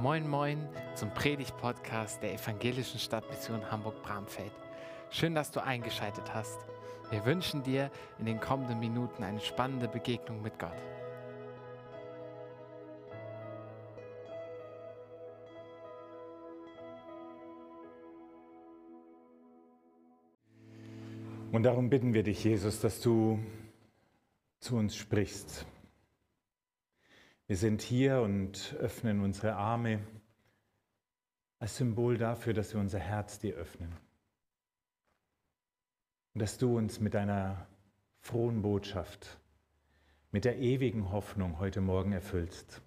Moin Moin zum Predigt-Podcast der Evangelischen Stadtmission Hamburg-Bramfeld. Schön, dass du eingeschaltet hast. Wir wünschen dir in den kommenden Minuten eine spannende Begegnung mit Gott. Und darum bitten wir dich, Jesus, dass du zu uns sprichst. Wir sind hier und öffnen unsere Arme als Symbol dafür, dass wir unser Herz dir öffnen. Und dass du uns mit deiner frohen Botschaft, mit der ewigen Hoffnung heute Morgen erfüllst,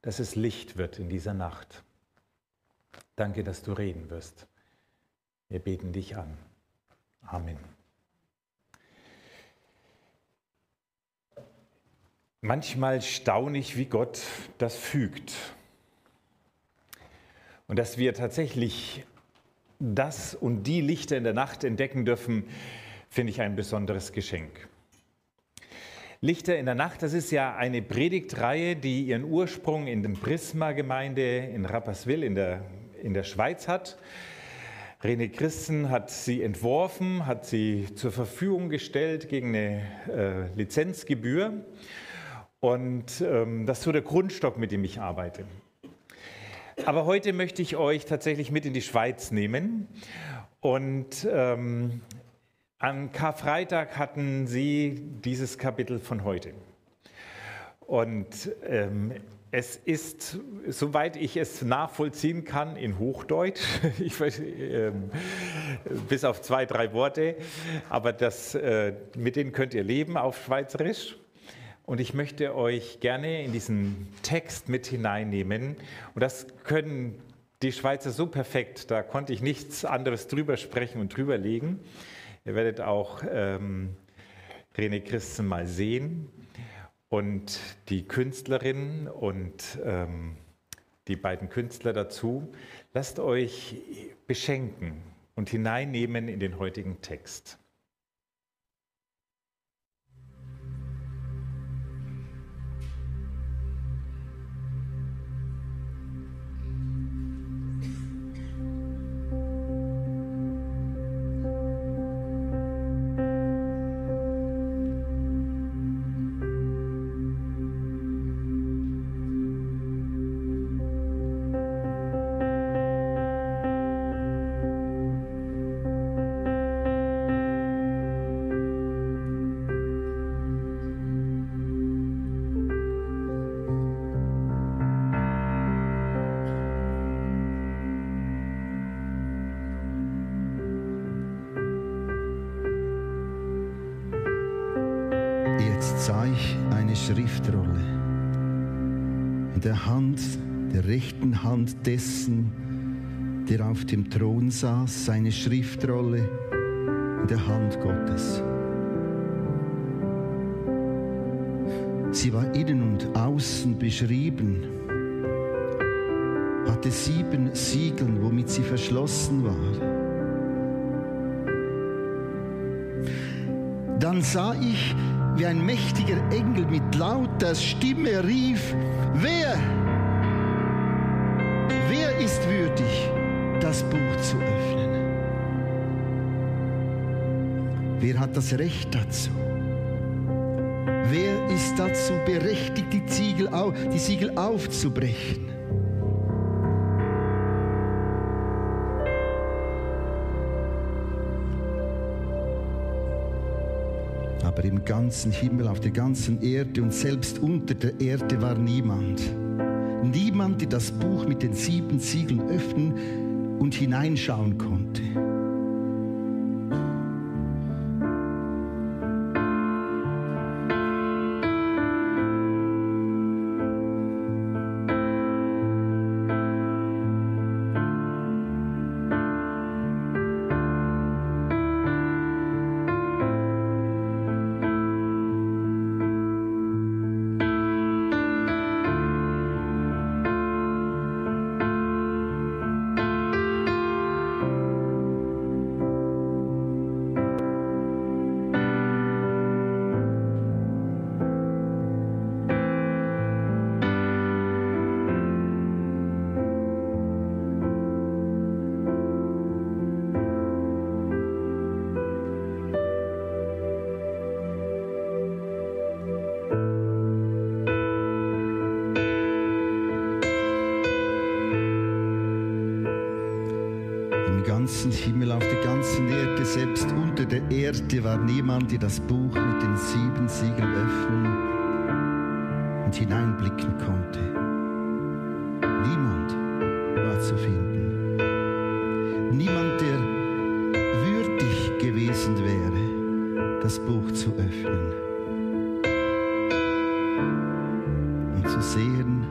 dass es Licht wird in dieser Nacht. Danke, dass du reden wirst. Wir beten dich an. Amen. Manchmal staune ich, wie Gott das fügt. Und dass wir tatsächlich das und die Lichter in der Nacht entdecken dürfen, finde ich ein besonderes Geschenk. Lichter in der Nacht, das ist ja eine Predigtreihe, die ihren Ursprung in der Prisma-Gemeinde in Rapperswil in der, in der Schweiz hat. René Christen hat sie entworfen, hat sie zur Verfügung gestellt gegen eine äh, Lizenzgebühr. Und ähm, das ist so der Grundstock, mit dem ich arbeite. Aber heute möchte ich euch tatsächlich mit in die Schweiz nehmen. Und ähm, am Karfreitag hatten sie dieses Kapitel von heute. Und ähm, es ist, soweit ich es nachvollziehen kann, in Hochdeutsch, ich, äh, bis auf zwei, drei Worte, aber das, äh, mit denen könnt ihr leben auf Schweizerisch. Und ich möchte euch gerne in diesen Text mit hineinnehmen. Und das können die Schweizer so perfekt, da konnte ich nichts anderes drüber sprechen und drüber legen. Ihr werdet auch ähm, René Christen mal sehen und die Künstlerin und ähm, die beiden Künstler dazu. Lasst euch beschenken und hineinnehmen in den heutigen Text. Schriftrolle. In der Hand, der rechten Hand dessen, der auf dem Thron saß, seine Schriftrolle in der Hand Gottes. Sie war innen und außen beschrieben, hatte sieben Siegeln, womit sie verschlossen war. Dann sah ich, wie ein mächtiger Engel mit lauter Stimme rief, wer, wer ist würdig, das Buch zu öffnen? Wer hat das Recht dazu? Wer ist dazu berechtigt, die, Ziegel, die Siegel aufzubrechen? Aber im ganzen Himmel, auf der ganzen Erde und selbst unter der Erde war niemand. Niemand, der das Buch mit den sieben Siegeln öffnen und hineinschauen konnte. Himmel, auf der ganzen Erde, selbst unter der Erde war niemand, der das Buch mit den sieben Siegeln öffnen und hineinblicken konnte. Niemand war zu finden. Niemand, der würdig gewesen wäre, das Buch zu öffnen und zu sehen,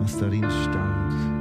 was darin stand.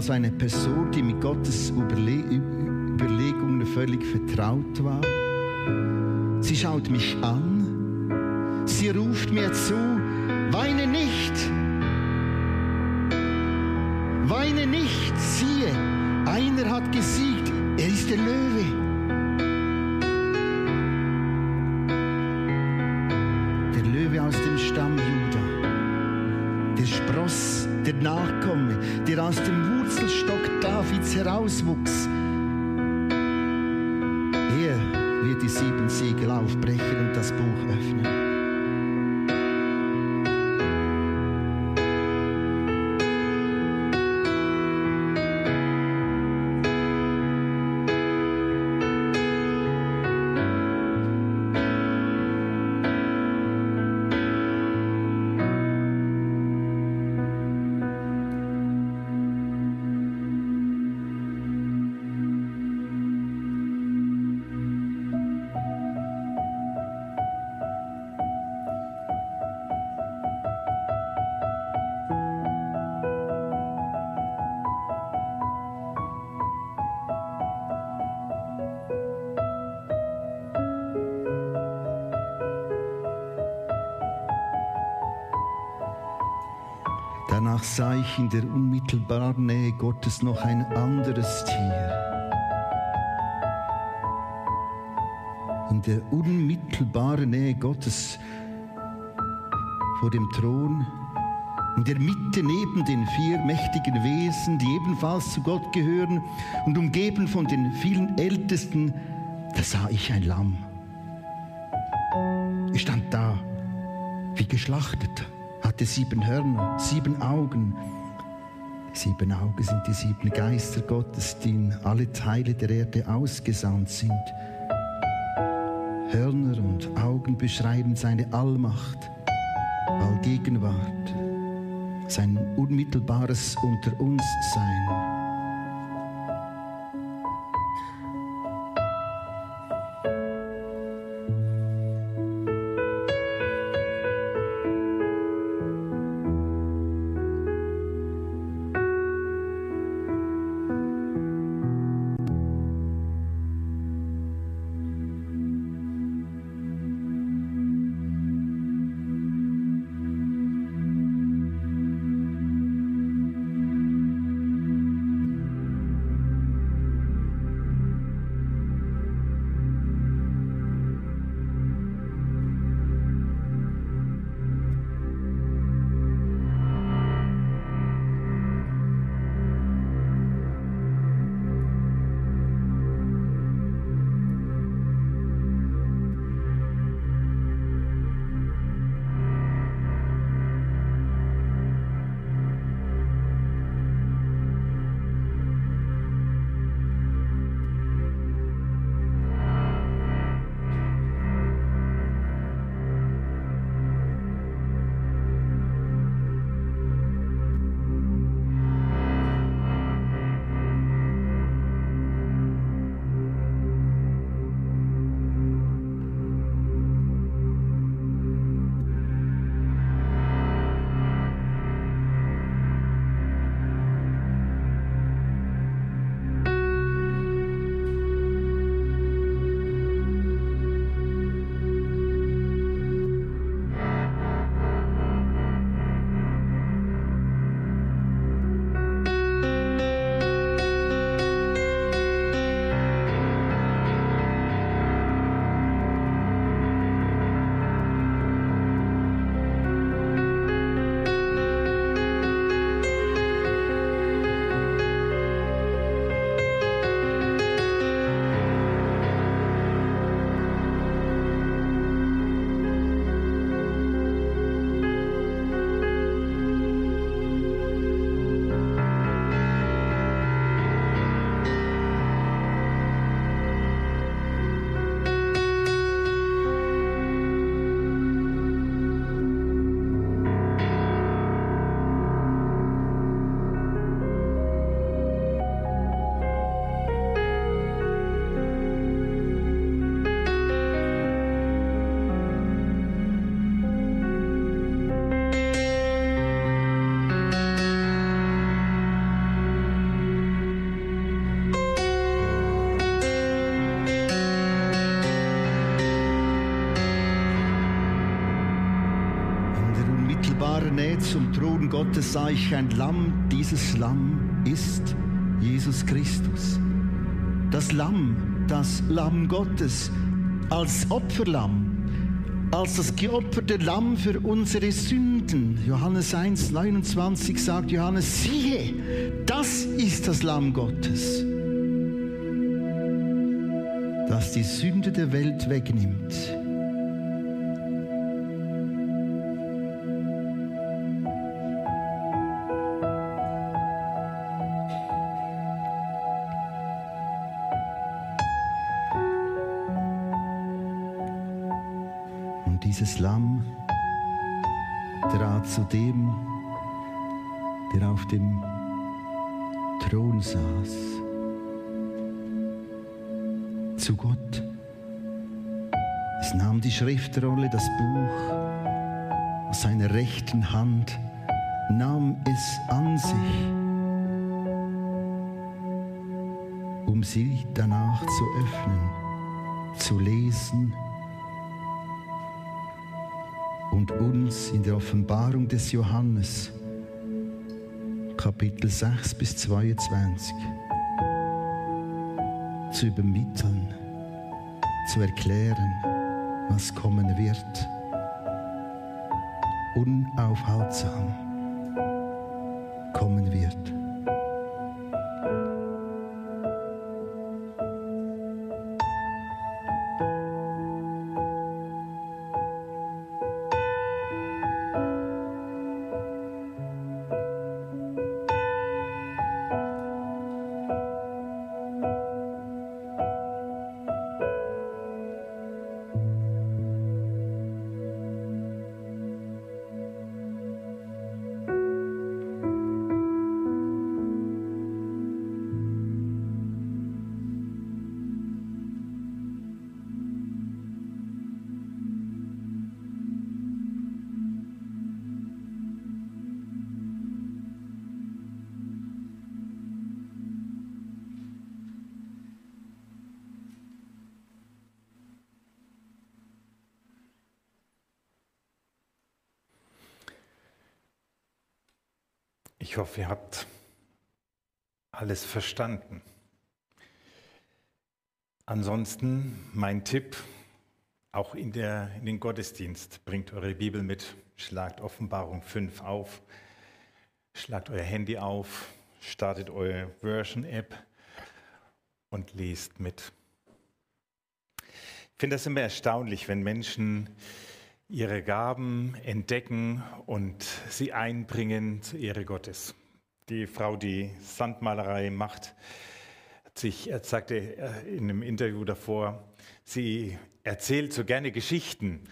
Also eine Person, die mit Gottes Überle Überlegungen völlig vertraut war. Sie schaut mich an, sie ruft mir zu, weine nicht, Nachkomme, der aus dem Wurzelstock Davids herauswuchs. Er wird die sieben Siegel aufbrechen und das Buch öffnen. Ich in der unmittelbaren Nähe Gottes noch ein anderes Tier. In der unmittelbaren Nähe Gottes vor dem Thron, in der Mitte neben den vier mächtigen Wesen, die ebenfalls zu Gott gehören und umgeben von den vielen Ältesten, da sah ich ein Lamm. Es stand da, wie geschlachtet, hatte sieben Hörner, sieben Augen. Sieben Augen sind die sieben Geister Gottes, die in alle Teile der Erde ausgesandt sind. Hörner und Augen beschreiben seine Allmacht, Allgegenwart, sein unmittelbares Unter uns Sein. Zum Thron Gottes sah ich ein Lamm. Dieses Lamm ist Jesus Christus. Das Lamm, das Lamm Gottes als Opferlamm, als das geopferte Lamm für unsere Sünden. Johannes 1, 29 sagt Johannes, siehe, das ist das Lamm Gottes, das die Sünde der Welt wegnimmt. Dieses Lamm trat zu dem, der auf dem Thron saß, zu Gott. Es nahm die Schriftrolle, das Buch aus seiner rechten Hand, nahm es an sich, um sie danach zu öffnen, zu lesen, und uns in der Offenbarung des Johannes, Kapitel 6 bis 22, zu übermitteln, zu erklären, was kommen wird, unaufhaltsam Ich hoffe, ihr habt alles verstanden. Ansonsten mein Tipp, auch in, der, in den Gottesdienst, bringt eure Bibel mit, schlagt Offenbarung 5 auf, schlagt euer Handy auf, startet eure Version-App und lest mit. Ich finde das immer erstaunlich, wenn Menschen ihre Gaben entdecken und sie einbringen zur Ehre Gottes. Die Frau, die Sandmalerei macht, sich, er sagte in einem Interview davor, sie erzählt so gerne Geschichten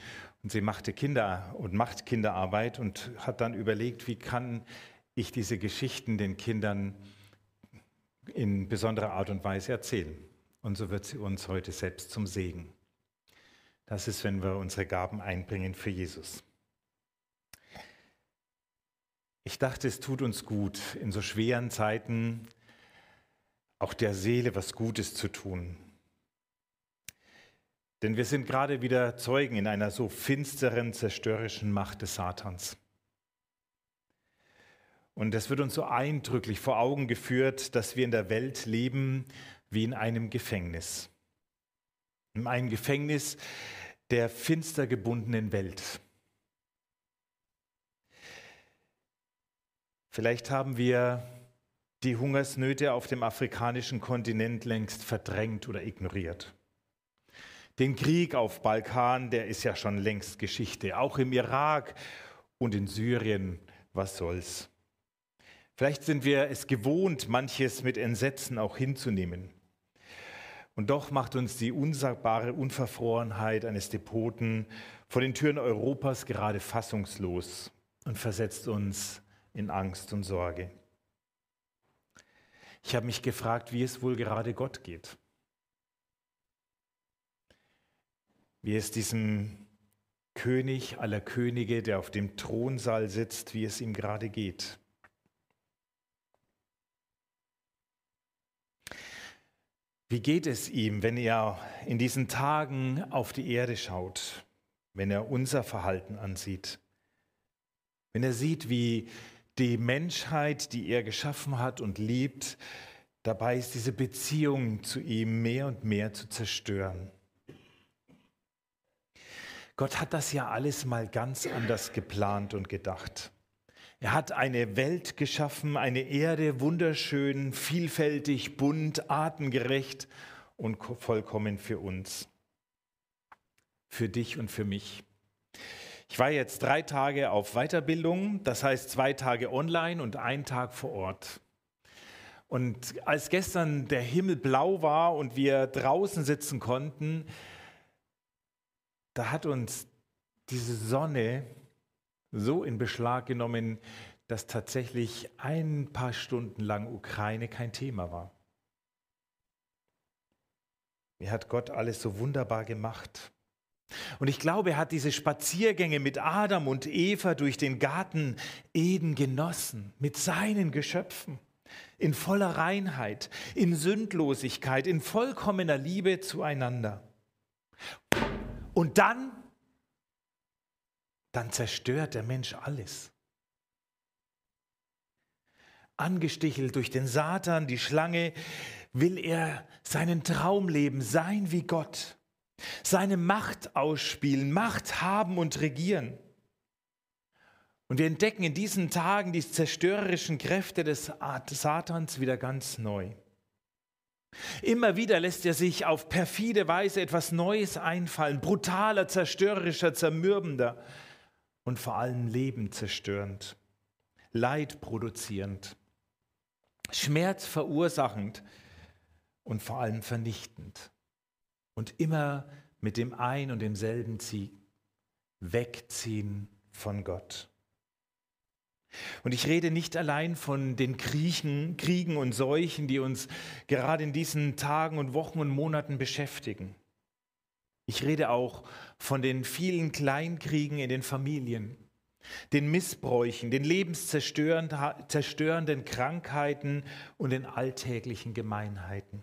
und sie machte Kinder und macht Kinderarbeit und hat dann überlegt, wie kann ich diese Geschichten den Kindern in besonderer Art und Weise erzählen. Und so wird sie uns heute selbst zum Segen. Das ist, wenn wir unsere Gaben einbringen für Jesus. Ich dachte, es tut uns gut, in so schweren Zeiten auch der Seele was Gutes zu tun. Denn wir sind gerade wieder Zeugen in einer so finsteren, zerstörerischen Macht des Satans. Und es wird uns so eindrücklich vor Augen geführt, dass wir in der Welt leben wie in einem Gefängnis. In einem Gefängnis, der finster gebundenen Welt. Vielleicht haben wir die Hungersnöte auf dem afrikanischen Kontinent längst verdrängt oder ignoriert. Den Krieg auf Balkan, der ist ja schon längst Geschichte. Auch im Irak und in Syrien, was soll's? Vielleicht sind wir es gewohnt, manches mit Entsetzen auch hinzunehmen. Und doch macht uns die unsagbare Unverfrorenheit eines Depoten vor den Türen Europas gerade fassungslos und versetzt uns in Angst und Sorge. Ich habe mich gefragt, wie es wohl gerade Gott geht. Wie es diesem König aller Könige, der auf dem Thronsaal sitzt, wie es ihm gerade geht. Wie geht es ihm, wenn er in diesen Tagen auf die Erde schaut, wenn er unser Verhalten ansieht? Wenn er sieht, wie die Menschheit, die er geschaffen hat und liebt, dabei ist, diese Beziehung zu ihm mehr und mehr zu zerstören. Gott hat das ja alles mal ganz anders geplant und gedacht. Er hat eine Welt geschaffen, eine Erde, wunderschön, vielfältig, bunt, artengerecht und vollkommen für uns. Für dich und für mich. Ich war jetzt drei Tage auf Weiterbildung, das heißt zwei Tage online und ein Tag vor Ort. Und als gestern der Himmel blau war und wir draußen sitzen konnten, da hat uns diese Sonne so in Beschlag genommen, dass tatsächlich ein paar Stunden lang Ukraine kein Thema war. Wie hat Gott alles so wunderbar gemacht? Und ich glaube, er hat diese Spaziergänge mit Adam und Eva durch den Garten Eden genossen, mit seinen Geschöpfen, in voller Reinheit, in Sündlosigkeit, in vollkommener Liebe zueinander. Und dann, dann zerstört der Mensch alles. Angestichelt durch den Satan, die Schlange, will er seinen Traum leben, sein wie Gott, seine Macht ausspielen, Macht haben und regieren. Und wir entdecken in diesen Tagen die zerstörerischen Kräfte des Satans wieder ganz neu. Immer wieder lässt er sich auf perfide Weise etwas Neues einfallen, brutaler, zerstörerischer, zermürbender und vor allem Leben zerstörend, Leid produzierend, Schmerz verursachend und vor allem vernichtend. Und immer mit dem ein und demselben Ziel, wegziehen von Gott. Und ich rede nicht allein von den Kriechen, Kriegen und Seuchen, die uns gerade in diesen Tagen und Wochen und Monaten beschäftigen. Ich rede auch von den vielen Kleinkriegen in den Familien, den Missbräuchen, den lebenszerstörenden Krankheiten und den alltäglichen Gemeinheiten.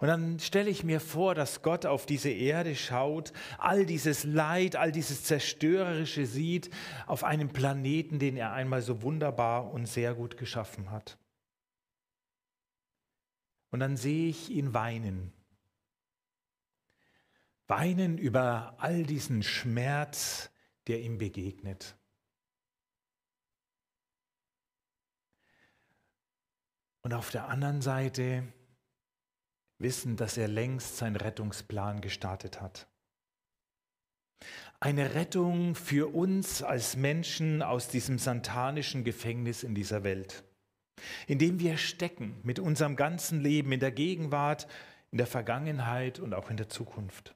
Und dann stelle ich mir vor, dass Gott auf diese Erde schaut, all dieses Leid, all dieses Zerstörerische sieht auf einem Planeten, den er einmal so wunderbar und sehr gut geschaffen hat. Und dann sehe ich ihn weinen. Weinen über all diesen Schmerz, der ihm begegnet. Und auf der anderen Seite wissen, dass er längst seinen Rettungsplan gestartet hat. Eine Rettung für uns als Menschen aus diesem santanischen Gefängnis in dieser Welt, in dem wir stecken mit unserem ganzen Leben in der Gegenwart, in der Vergangenheit und auch in der Zukunft.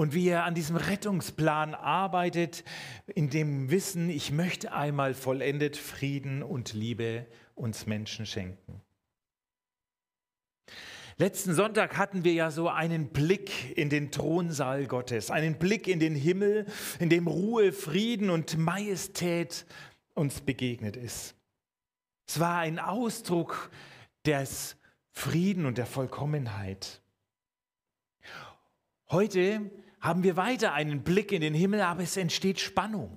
Und wie er an diesem Rettungsplan arbeitet, in dem Wissen, ich möchte einmal vollendet Frieden und Liebe uns Menschen schenken. Letzten Sonntag hatten wir ja so einen Blick in den Thronsaal Gottes, einen Blick in den Himmel, in dem Ruhe, Frieden und Majestät uns begegnet ist. Es war ein Ausdruck des Frieden und der Vollkommenheit. Heute haben wir weiter einen Blick in den Himmel, aber es entsteht Spannung.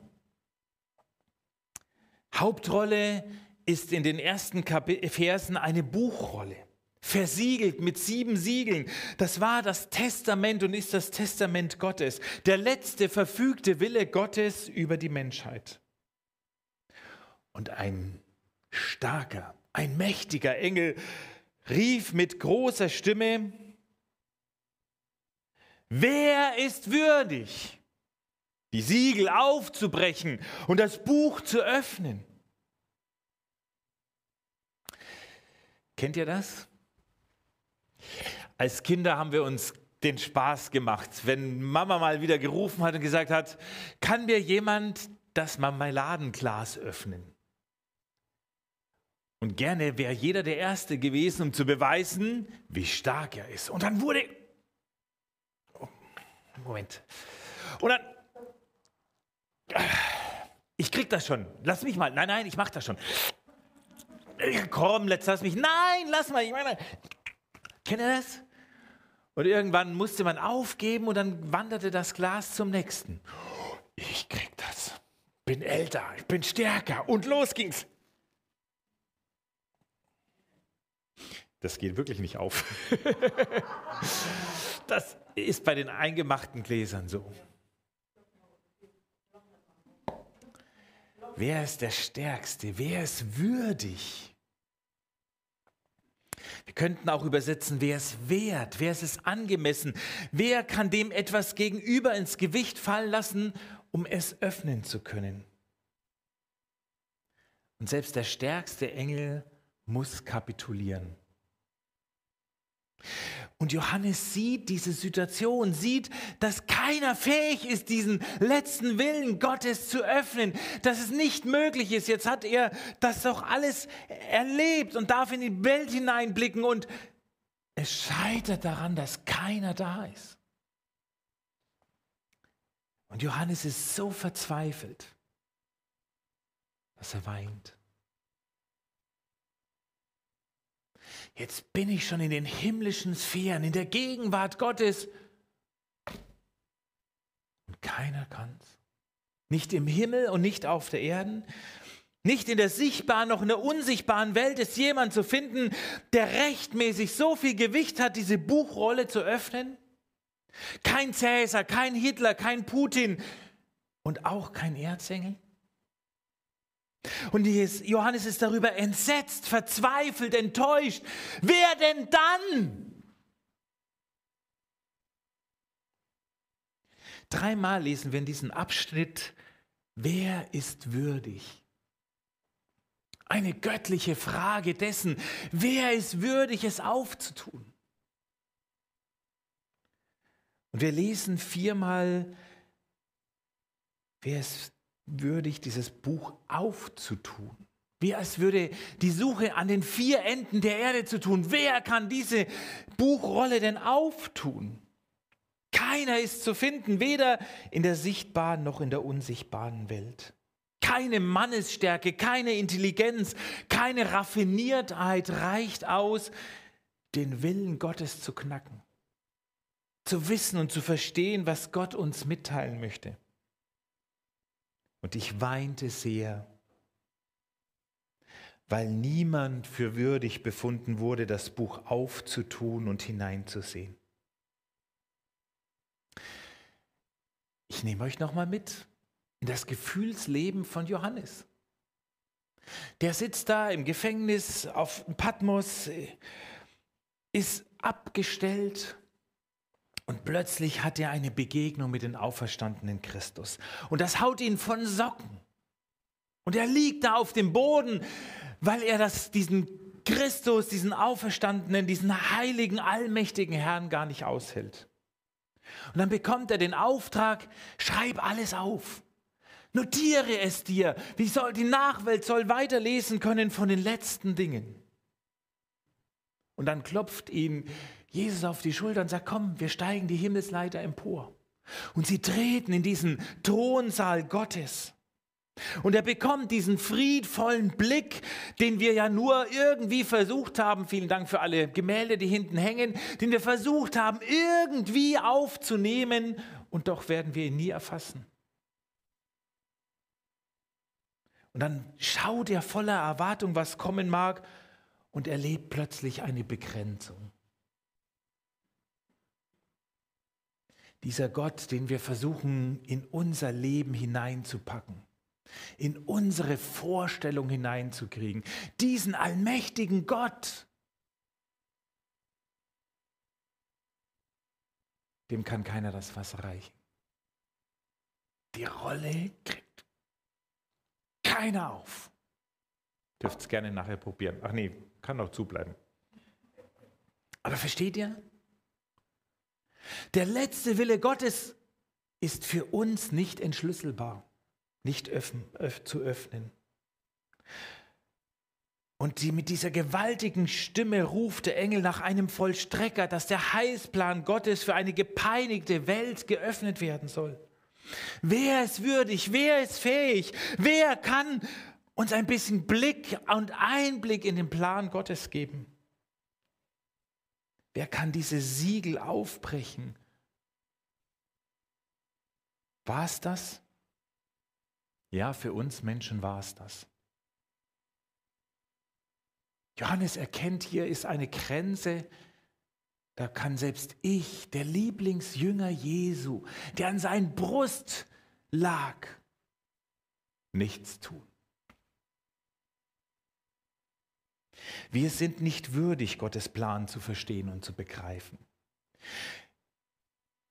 Hauptrolle ist in den ersten Versen eine Buchrolle versiegelt mit sieben Siegeln. Das war das Testament und ist das Testament Gottes. Der letzte verfügte Wille Gottes über die Menschheit. Und ein starker, ein mächtiger Engel rief mit großer Stimme, wer ist würdig, die Siegel aufzubrechen und das Buch zu öffnen? Kennt ihr das? Als Kinder haben wir uns den Spaß gemacht, wenn Mama mal wieder gerufen hat und gesagt hat, kann mir jemand das Marmeladenglas öffnen? Und gerne wäre jeder der Erste gewesen, um zu beweisen, wie stark er ist. Und dann wurde... Moment. Und dann... Ich krieg das schon. Lass mich mal. Nein, nein, ich mach das schon. Komm, lass mich. Nein, lass mal. Ich meine, Kennt ihr das? Und irgendwann musste man aufgeben und dann wanderte das Glas zum nächsten. Ich krieg bin älter, ich bin stärker und los ging's. Das geht wirklich nicht auf. das ist bei den eingemachten Gläsern so. Wer ist der Stärkste? Wer ist würdig? Wir könnten auch übersetzen, wer ist wert? Wer ist es angemessen? Wer kann dem etwas gegenüber ins Gewicht fallen lassen, um es öffnen zu können? Und selbst der stärkste Engel muss kapitulieren. Und Johannes sieht diese Situation, sieht, dass keiner fähig ist, diesen letzten Willen Gottes zu öffnen, dass es nicht möglich ist. Jetzt hat er das doch alles erlebt und darf in die Welt hineinblicken und es scheitert daran, dass keiner da ist. Und Johannes ist so verzweifelt, dass er weint. Jetzt bin ich schon in den himmlischen Sphären, in der Gegenwart Gottes. Und keiner kann's. Nicht im Himmel und nicht auf der Erde. Nicht in der sichtbaren noch in der unsichtbaren Welt ist jemand zu finden, der rechtmäßig so viel Gewicht hat, diese Buchrolle zu öffnen. Kein Cäsar, kein Hitler, kein Putin und auch kein Erzengel. Und Johannes ist darüber entsetzt, verzweifelt, enttäuscht. Wer denn dann? Dreimal lesen wir in diesem Abschnitt, wer ist würdig? Eine göttliche Frage dessen, wer ist würdig, es aufzutun? Und wir lesen viermal, wer ist würdig, dieses Buch aufzutun. Wie als würde die Suche an den vier Enden der Erde zu tun. Wer kann diese Buchrolle denn auftun? Keiner ist zu finden, weder in der sichtbaren noch in der unsichtbaren Welt. Keine Mannesstärke, keine Intelligenz, keine Raffiniertheit reicht aus, den Willen Gottes zu knacken. Zu wissen und zu verstehen, was Gott uns mitteilen möchte. Und ich weinte sehr, weil niemand für würdig befunden wurde, das Buch aufzutun und hineinzusehen. Ich nehme euch nochmal mit in das Gefühlsleben von Johannes. Der sitzt da im Gefängnis auf Patmos, ist abgestellt, und plötzlich hat er eine Begegnung mit dem auferstandenen Christus. Und das haut ihn von Socken. Und er liegt da auf dem Boden, weil er das, diesen Christus, diesen Auferstandenen, diesen heiligen, allmächtigen Herrn gar nicht aushält. Und dann bekommt er den Auftrag, schreib alles auf. Notiere es dir. Wie soll die Nachwelt soll weiterlesen können von den letzten Dingen. Und dann klopft ihn Jesus auf die Schulter und sagt, komm, wir steigen die Himmelsleiter empor. Und sie treten in diesen Thronsaal Gottes. Und er bekommt diesen friedvollen Blick, den wir ja nur irgendwie versucht haben, vielen Dank für alle Gemälde, die hinten hängen, den wir versucht haben, irgendwie aufzunehmen, und doch werden wir ihn nie erfassen. Und dann schaut er voller Erwartung, was kommen mag, und erlebt plötzlich eine Begrenzung. Dieser Gott, den wir versuchen in unser Leben hineinzupacken, in unsere Vorstellung hineinzukriegen, diesen allmächtigen Gott, dem kann keiner das Wasser reichen. Die Rolle kriegt keiner auf. Dürft es gerne nachher probieren. Ach nee, kann noch zubleiben. Aber versteht ihr? Der letzte Wille Gottes ist für uns nicht entschlüsselbar, nicht öffnen, öff, zu öffnen. Und die, mit dieser gewaltigen Stimme ruft der Engel nach einem Vollstrecker, dass der Heilsplan Gottes für eine gepeinigte Welt geöffnet werden soll. Wer ist würdig? Wer ist fähig? Wer kann uns ein bisschen Blick und Einblick in den Plan Gottes geben? Wer kann diese Siegel aufbrechen? War es das? Ja, für uns Menschen war es das. Johannes erkennt, hier ist eine Grenze, da kann selbst ich, der Lieblingsjünger Jesu, der an seinen Brust lag, nichts tun. Wir sind nicht würdig, Gottes Plan zu verstehen und zu begreifen.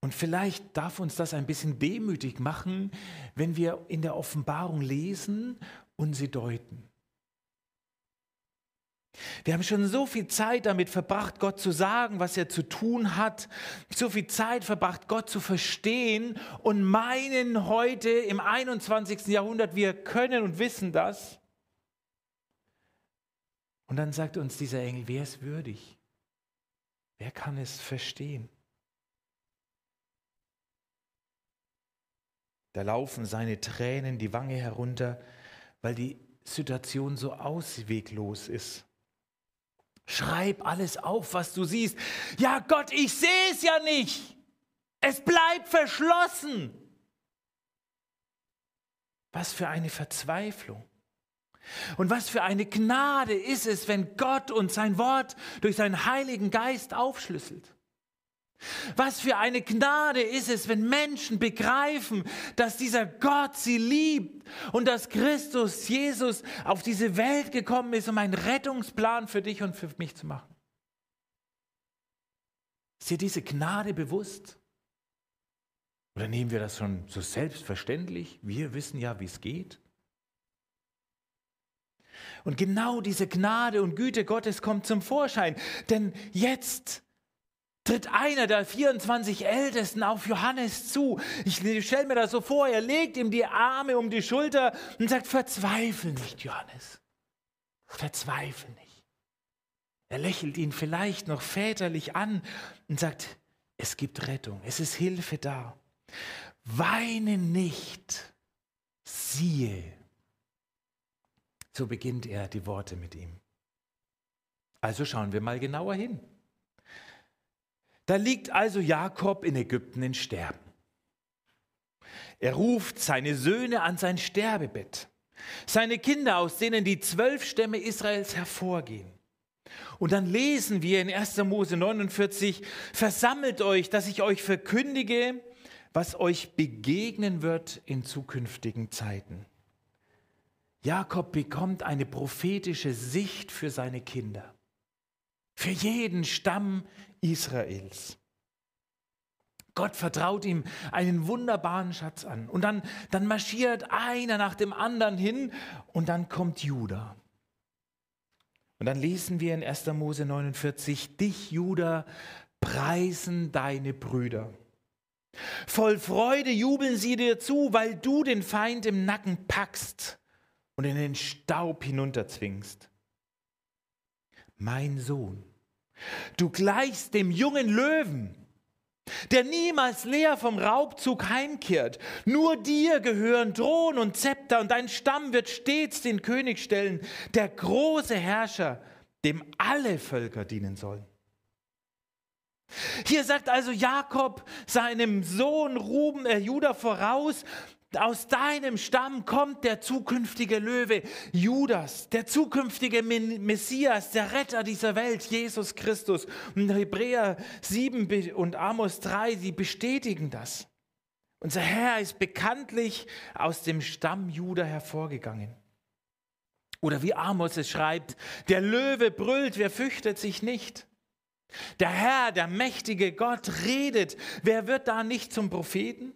Und vielleicht darf uns das ein bisschen demütig machen, wenn wir in der Offenbarung lesen und sie deuten. Wir haben schon so viel Zeit damit verbracht, Gott zu sagen, was er zu tun hat, so viel Zeit verbracht, Gott zu verstehen und meinen heute im 21. Jahrhundert, wir können und wissen das. Und dann sagt uns dieser Engel, wer ist würdig? Wer kann es verstehen? Da laufen seine Tränen die Wange herunter, weil die Situation so ausweglos ist. Schreib alles auf, was du siehst. Ja, Gott, ich sehe es ja nicht. Es bleibt verschlossen. Was für eine Verzweiflung. Und was für eine Gnade ist es, wenn Gott uns sein Wort durch seinen Heiligen Geist aufschlüsselt. Was für eine Gnade ist es, wenn Menschen begreifen, dass dieser Gott sie liebt und dass Christus, Jesus, auf diese Welt gekommen ist, um einen Rettungsplan für dich und für mich zu machen. Ist dir diese Gnade bewusst? Oder nehmen wir das schon so selbstverständlich? Wir wissen ja, wie es geht. Und genau diese Gnade und Güte Gottes kommt zum Vorschein. Denn jetzt tritt einer der 24 Ältesten auf Johannes zu. Ich stelle mir das so vor, er legt ihm die Arme um die Schulter und sagt, verzweifel nicht, Johannes. Verzweifel nicht. Er lächelt ihn vielleicht noch väterlich an und sagt, es gibt Rettung, es ist Hilfe da. Weine nicht, siehe. So beginnt er die Worte mit ihm. Also schauen wir mal genauer hin. Da liegt also Jakob in Ägypten in Sterben. Er ruft seine Söhne an sein Sterbebett, seine Kinder, aus denen die zwölf Stämme Israels hervorgehen. Und dann lesen wir in 1. Mose 49, versammelt euch, dass ich euch verkündige, was euch begegnen wird in zukünftigen Zeiten. Jakob bekommt eine prophetische Sicht für seine Kinder, für jeden Stamm Israels. Gott vertraut ihm einen wunderbaren Schatz an. Und dann, dann marschiert einer nach dem anderen hin und dann kommt Judah. Und dann lesen wir in 1. Mose 49, dich, Judah, preisen deine Brüder. Voll Freude jubeln sie dir zu, weil du den Feind im Nacken packst und in den Staub hinunterzwingst. Mein Sohn, Du gleichst dem jungen Löwen, der niemals leer vom Raubzug heimkehrt. Nur dir gehören Thron und Zepter und dein Stamm wird stets den König stellen, der große Herrscher, dem alle Völker dienen sollen. Hier sagt also Jakob seinem Sohn Ruben, äh, Judah voraus, aus deinem Stamm kommt der zukünftige Löwe, Judas, der zukünftige Messias, der Retter dieser Welt, Jesus Christus. Und Hebräer 7 und Amos 3, die bestätigen das. Unser Herr ist bekanntlich aus dem Stamm Juda hervorgegangen. Oder wie Amos es schreibt, der Löwe brüllt, wer fürchtet sich nicht? Der Herr, der mächtige Gott redet, wer wird da nicht zum Propheten?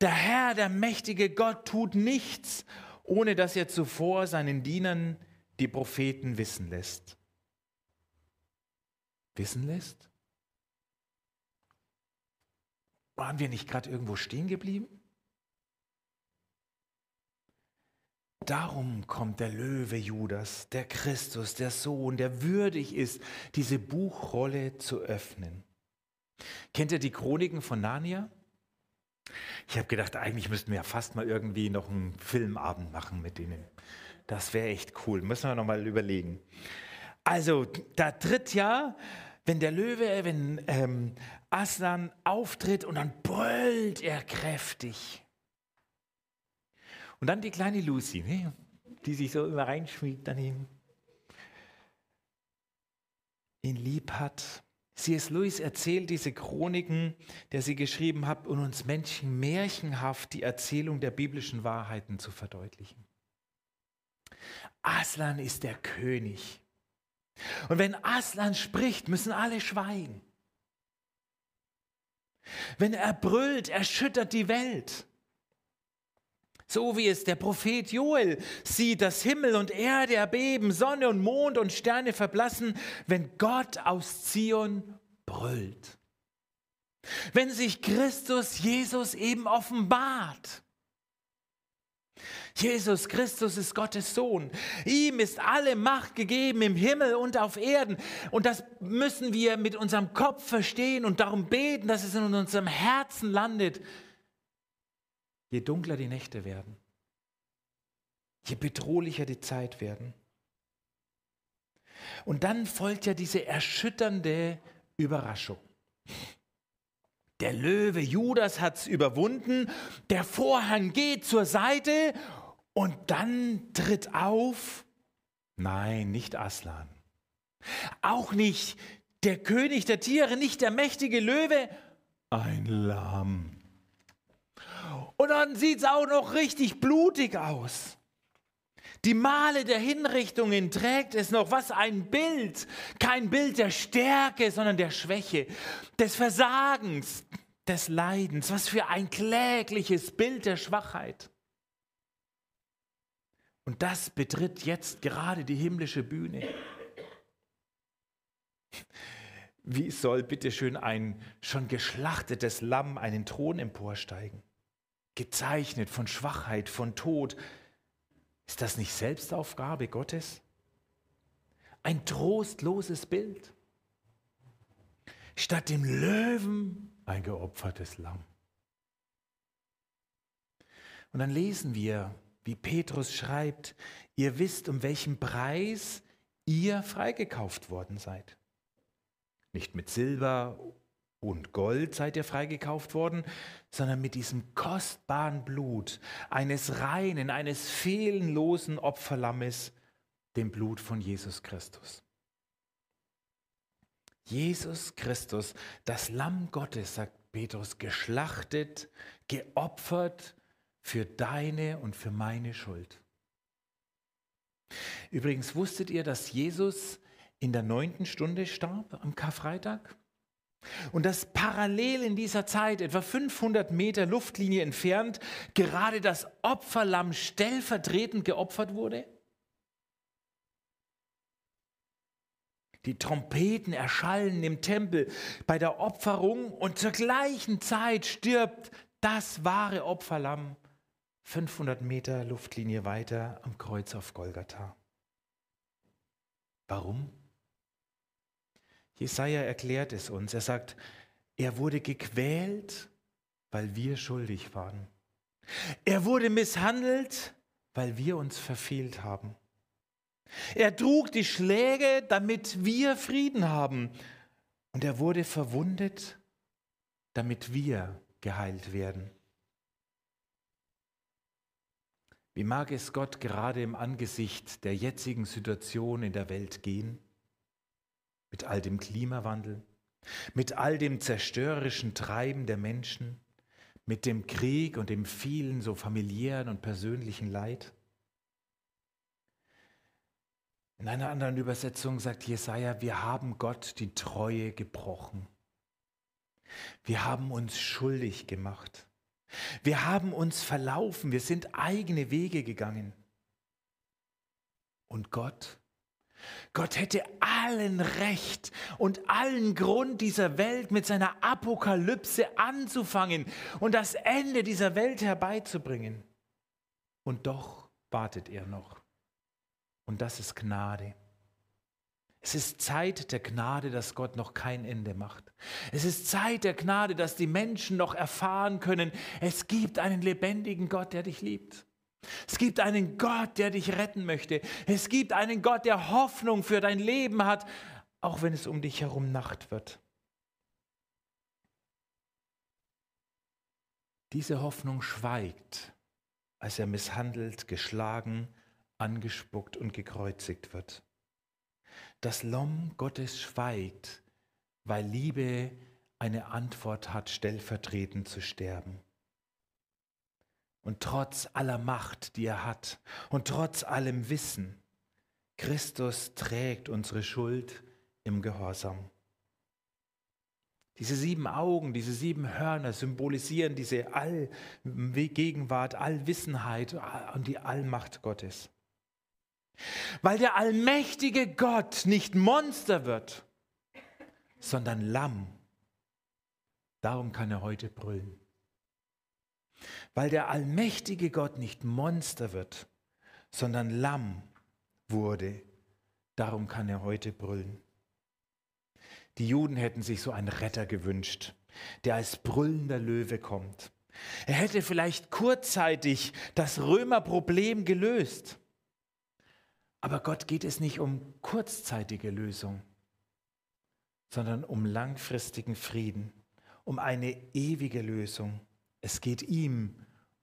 Der Herr, der mächtige Gott, tut nichts, ohne dass er zuvor seinen Dienern, die Propheten, wissen lässt. Wissen lässt? Waren wir nicht gerade irgendwo stehen geblieben? Darum kommt der Löwe Judas, der Christus, der Sohn, der würdig ist, diese Buchrolle zu öffnen. Kennt ihr die Chroniken von Narnia? Ich habe gedacht, eigentlich müssten wir ja fast mal irgendwie noch einen Filmabend machen mit denen. Das wäre echt cool. Müssen wir noch mal überlegen. Also, da tritt ja, wenn der Löwe, wenn ähm, Aslan auftritt und dann brüllt er kräftig. Und dann die kleine Lucy, ne? die sich so immer reinschmiegt an ihn. Ihn lieb hat. C.S. Lewis erzählt diese Chroniken, der sie geschrieben hat, um uns Menschen märchenhaft die Erzählung der biblischen Wahrheiten zu verdeutlichen. Aslan ist der König. Und wenn Aslan spricht, müssen alle schweigen. Wenn er brüllt, erschüttert die Welt. So wie es der Prophet Joel sieht, dass Himmel und Erde erbeben, Sonne und Mond und Sterne verblassen, wenn Gott aus Zion brüllt. Wenn sich Christus Jesus eben offenbart. Jesus Christus ist Gottes Sohn. Ihm ist alle Macht gegeben im Himmel und auf Erden. Und das müssen wir mit unserem Kopf verstehen und darum beten, dass es in unserem Herzen landet. Je dunkler die Nächte werden, je bedrohlicher die Zeit werden. Und dann folgt ja diese erschütternde Überraschung. Der Löwe Judas hat es überwunden, der Vorhang geht zur Seite und dann tritt auf, nein, nicht Aslan, auch nicht der König der Tiere, nicht der mächtige Löwe, ein Lamm. Und dann sieht es auch noch richtig blutig aus. Die Male der Hinrichtungen trägt es noch. Was ein Bild. Kein Bild der Stärke, sondern der Schwäche, des Versagens, des Leidens. Was für ein klägliches Bild der Schwachheit. Und das betritt jetzt gerade die himmlische Bühne. Wie soll bitteschön ein schon geschlachtetes Lamm einen Thron emporsteigen? Gezeichnet von Schwachheit, von Tod. Ist das nicht Selbstaufgabe Gottes? Ein trostloses Bild. Statt dem Löwen ein geopfertes Lamm. Und dann lesen wir wie Petrus schreibt, ihr wisst, um welchen Preis ihr freigekauft worden seid. Nicht mit Silber und Gold seid ihr freigekauft worden, sondern mit diesem kostbaren Blut eines reinen, eines fehlenlosen Opferlammes, dem Blut von Jesus Christus. Jesus Christus, das Lamm Gottes, sagt Petrus, geschlachtet, geopfert für deine und für meine Schuld. Übrigens wusstet ihr, dass Jesus in der neunten Stunde starb am Karfreitag? Und dass parallel in dieser Zeit, etwa 500 Meter Luftlinie entfernt, gerade das Opferlamm stellvertretend geopfert wurde? Die Trompeten erschallen im Tempel bei der Opferung und zur gleichen Zeit stirbt das wahre Opferlamm 500 Meter Luftlinie weiter am Kreuz auf Golgatha. Warum? Jesaja erklärt es uns. Er sagt, er wurde gequält, weil wir schuldig waren. Er wurde misshandelt, weil wir uns verfehlt haben. Er trug die Schläge, damit wir Frieden haben. Und er wurde verwundet, damit wir geheilt werden. Wie mag es Gott gerade im Angesicht der jetzigen Situation in der Welt gehen? Mit all dem Klimawandel, mit all dem zerstörerischen Treiben der Menschen, mit dem Krieg und dem vielen so familiären und persönlichen Leid? In einer anderen Übersetzung sagt Jesaja, wir haben Gott die Treue gebrochen. Wir haben uns schuldig gemacht. Wir haben uns verlaufen, wir sind eigene Wege gegangen. Und Gott, Gott hätte allen Recht und allen Grund dieser Welt mit seiner Apokalypse anzufangen und das Ende dieser Welt herbeizubringen. Und doch wartet er noch. Und das ist Gnade. Es ist Zeit der Gnade, dass Gott noch kein Ende macht. Es ist Zeit der Gnade, dass die Menschen noch erfahren können, es gibt einen lebendigen Gott, der dich liebt. Es gibt einen Gott, der dich retten möchte. Es gibt einen Gott, der Hoffnung für dein Leben hat, auch wenn es um dich herum Nacht wird. Diese Hoffnung schweigt, als er misshandelt, geschlagen, angespuckt und gekreuzigt wird. Das Lamm Gottes schweigt, weil Liebe eine Antwort hat, stellvertretend zu sterben. Und trotz aller Macht, die er hat, und trotz allem Wissen, Christus trägt unsere Schuld im Gehorsam. Diese sieben Augen, diese sieben Hörner symbolisieren diese Allgegenwart, Allwissenheit und die Allmacht Gottes. Weil der allmächtige Gott nicht Monster wird, sondern Lamm. Darum kann er heute brüllen. Weil der allmächtige Gott nicht Monster wird, sondern Lamm wurde, darum kann er heute brüllen. Die Juden hätten sich so einen Retter gewünscht, der als brüllender Löwe kommt. Er hätte vielleicht kurzzeitig das Römerproblem gelöst. Aber Gott geht es nicht um kurzzeitige Lösung, sondern um langfristigen Frieden, um eine ewige Lösung. Es geht ihm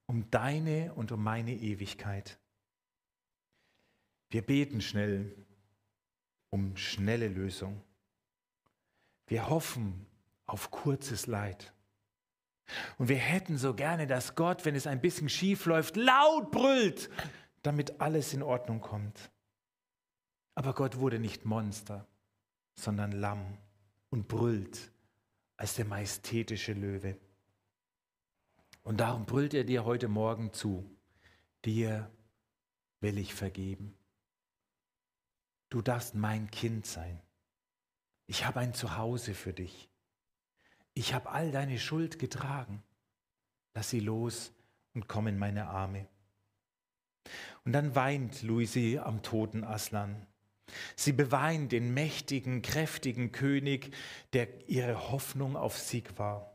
um deine und um meine Ewigkeit. Wir beten schnell um schnelle Lösung. Wir hoffen auf kurzes Leid. Und wir hätten so gerne, dass Gott, wenn es ein bisschen schief läuft, laut brüllt, damit alles in Ordnung kommt. Aber Gott wurde nicht Monster, sondern Lamm und brüllt als der majestätische Löwe. Und darum brüllt er dir heute Morgen zu, dir will ich vergeben. Du darfst mein Kind sein. Ich habe ein Zuhause für dich. Ich habe all deine Schuld getragen. Lass sie los und komm in meine Arme. Und dann weint Luisi am toten Aslan. Sie beweint den mächtigen, kräftigen König, der ihre Hoffnung auf Sieg war.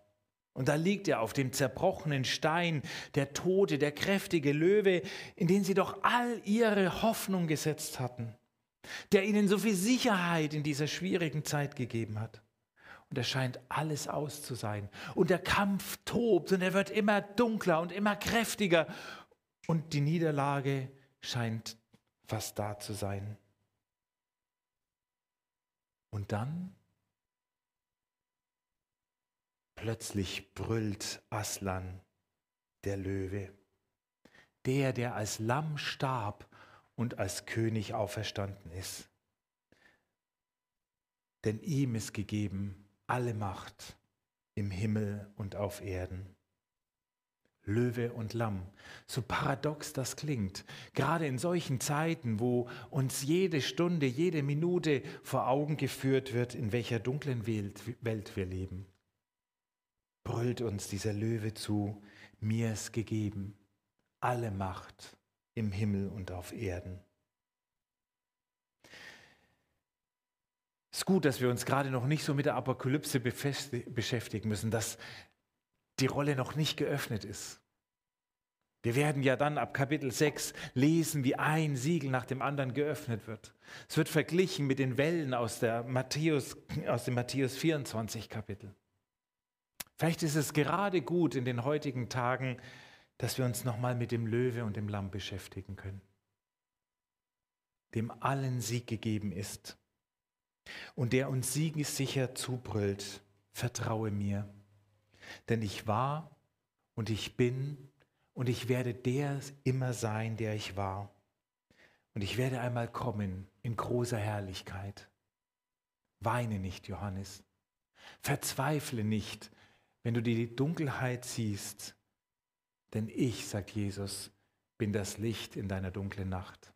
Und da liegt er auf dem zerbrochenen Stein, der Tote, der kräftige Löwe, in den sie doch all ihre Hoffnung gesetzt hatten der ihnen so viel Sicherheit in dieser schwierigen Zeit gegeben hat. Und er scheint alles aus zu sein. Und der Kampf tobt und er wird immer dunkler und immer kräftiger. Und die Niederlage scheint fast da zu sein. Und dann plötzlich brüllt Aslan, der Löwe, der, der als Lamm starb und als König auferstanden ist. Denn ihm ist gegeben alle Macht im Himmel und auf Erden. Löwe und Lamm, so paradox das klingt, gerade in solchen Zeiten, wo uns jede Stunde, jede Minute vor Augen geführt wird, in welcher dunklen Welt, wir leben, brüllt uns dieser Löwe zu, mir ist gegeben alle Macht im Himmel und auf Erden. Es ist gut, dass wir uns gerade noch nicht so mit der Apokalypse beschäftigen müssen, dass die Rolle noch nicht geöffnet ist. Wir werden ja dann ab Kapitel 6 lesen, wie ein Siegel nach dem anderen geöffnet wird. Es wird verglichen mit den Wellen aus, der Matthäus, aus dem Matthäus 24 Kapitel. Vielleicht ist es gerade gut in den heutigen Tagen, dass wir uns nochmal mit dem Löwe und dem Lamm beschäftigen können, dem allen Sieg gegeben ist und der uns siegessicher zubrüllt, vertraue mir, denn ich war und ich bin und ich werde der immer sein, der ich war. Und ich werde einmal kommen in großer Herrlichkeit. Weine nicht, Johannes. Verzweifle nicht, wenn du die Dunkelheit siehst, denn ich, sagt Jesus, bin das Licht in deiner dunklen Nacht.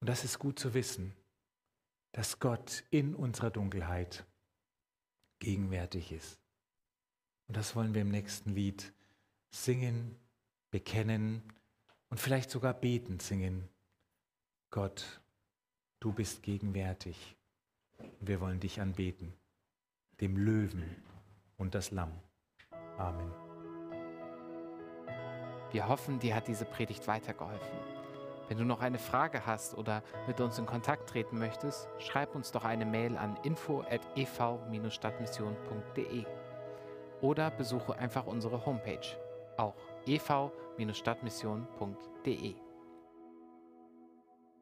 Und das ist gut zu wissen, dass Gott in unserer Dunkelheit gegenwärtig ist. Und das wollen wir im nächsten Lied singen, bekennen und vielleicht sogar beten singen. Gott, du bist gegenwärtig. Wir wollen dich anbeten, dem Löwen und das Lamm. Amen. Wir hoffen, dir hat diese Predigt weitergeholfen. Wenn du noch eine Frage hast oder mit uns in Kontakt treten möchtest, schreib uns doch eine Mail an info@ev-stadtmission.de oder besuche einfach unsere Homepage auch ev-stadtmission.de.